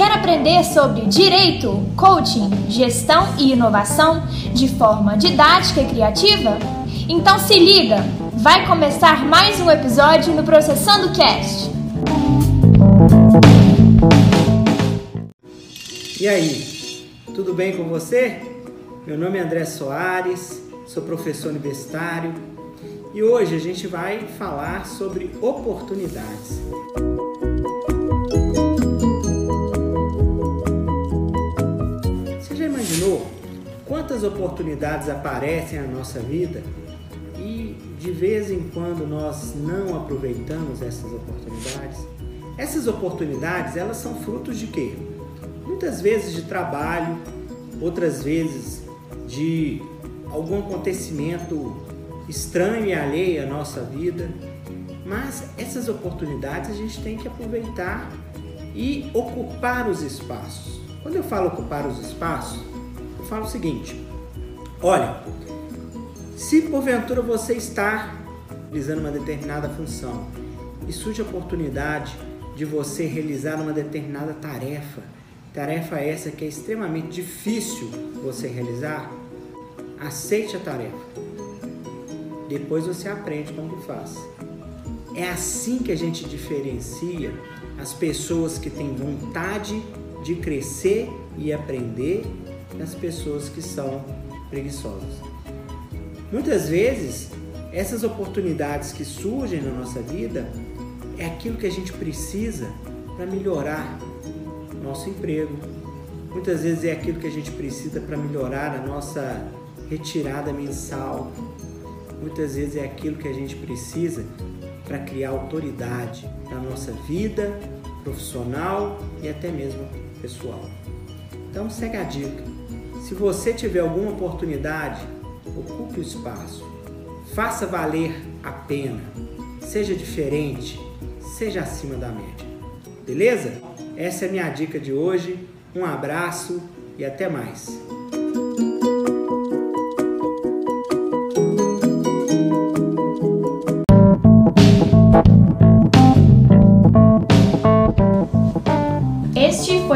aprender sobre direito, coaching, gestão e inovação de forma didática e criativa? Então se liga, vai começar mais um episódio no Processando Cast. E aí, tudo bem com você? Meu nome é André Soares, sou professor universitário e hoje a gente vai falar sobre oportunidades. Quantas oportunidades aparecem na nossa vida e de vez em quando nós não aproveitamos essas oportunidades? Essas oportunidades, elas são frutos de quê? Muitas vezes de trabalho, outras vezes de algum acontecimento estranho e alheio à nossa vida, mas essas oportunidades a gente tem que aproveitar e ocupar os espaços. Quando eu falo ocupar os espaços, eu falo o seguinte: olha, se porventura você está realizando uma determinada função e surge a oportunidade de você realizar uma determinada tarefa, tarefa essa que é extremamente difícil você realizar, aceite a tarefa depois você aprende como que faz. É assim que a gente diferencia as pessoas que têm vontade de crescer e aprender das pessoas que são preguiçosas. Muitas vezes, essas oportunidades que surgem na nossa vida é aquilo que a gente precisa para melhorar nosso emprego. Muitas vezes é aquilo que a gente precisa para melhorar a nossa retirada mensal, muitas vezes é aquilo que a gente precisa para criar autoridade na nossa vida profissional e até mesmo pessoal. Então segue a dica. Se você tiver alguma oportunidade, ocupe o espaço. Faça valer a pena. Seja diferente, seja acima da média. Beleza? Essa é a minha dica de hoje. Um abraço e até mais.